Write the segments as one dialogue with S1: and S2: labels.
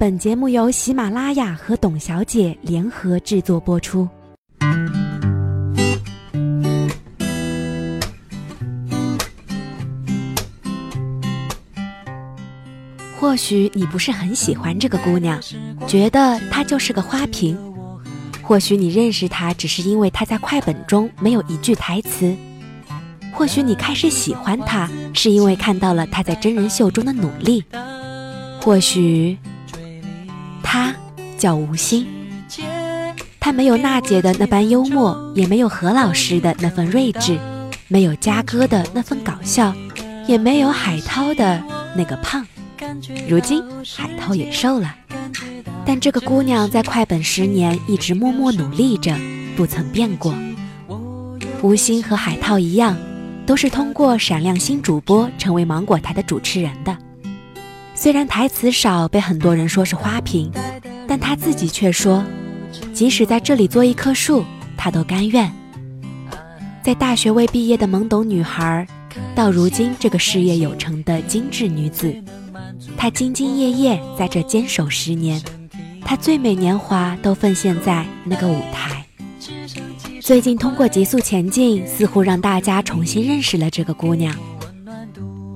S1: 本节目由喜马拉雅和董小姐联合制作播出。或许你不是很喜欢这个姑娘，觉得她就是个花瓶；或许你认识她只是因为她在快本中没有一句台词；或许你开始喜欢她是因为看到了她在真人秀中的努力；或许。她叫吴昕，她没有娜姐的那般幽默，也没有何老师的那份睿智，没有嘉哥的那份搞笑，也没有海涛的那个胖。如今海涛也瘦了，但这个姑娘在快本十年一直默默努力着，不曾变过。吴昕和海涛一样，都是通过闪亮新主播成为芒果台的主持人的。虽然台词少，被很多人说是花瓶，但他自己却说，即使在这里做一棵树，他都甘愿。在大学未毕业的懵懂女孩，到如今这个事业有成的精致女子，她兢兢业业在这坚守十年，她最美年华都奉献在那个舞台。最近通过《极速前进》，似乎让大家重新认识了这个姑娘。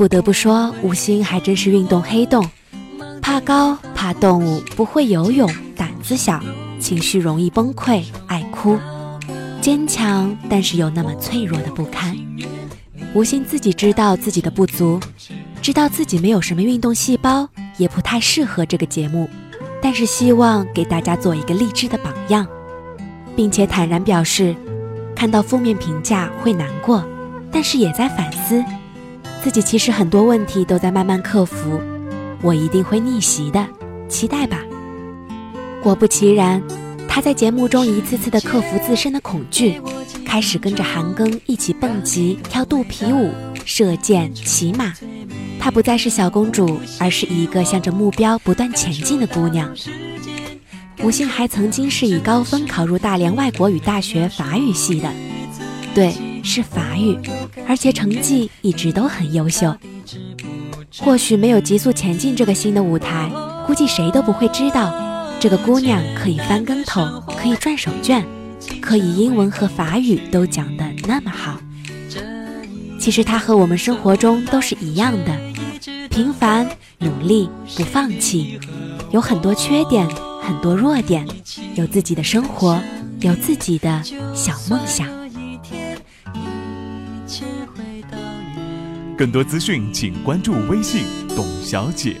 S1: 不得不说，吴昕还真是运动黑洞，怕高，怕动物，不会游泳，胆子小，情绪容易崩溃，爱哭，坚强，但是又那么脆弱的不堪。吴昕自己知道自己的不足，知道自己没有什么运动细胞，也不太适合这个节目，但是希望给大家做一个励志的榜样，并且坦然表示，看到负面评价会难过，但是也在反思。自己其实很多问题都在慢慢克服，我一定会逆袭的，期待吧。果不其然，他在节目中一次次的克服自身的恐惧，开始跟着韩庚一起蹦极、跳肚皮舞、射箭、骑马。她不再是小公主，而是一个向着目标不断前进的姑娘。吴昕还曾经是以高分考入大连外国语大学法语系的，对。是法语，而且成绩一直都很优秀。或许没有急速前进这个新的舞台，估计谁都不会知道，这个姑娘可以翻跟头，可以转手绢，可以英文和法语都讲得那么好。其实她和我们生活中都是一样的，平凡、努力、不放弃，有很多缺点，很多弱点，有自己的生活，有自己的小梦想。
S2: 更多资讯，请关注微信“董小姐”。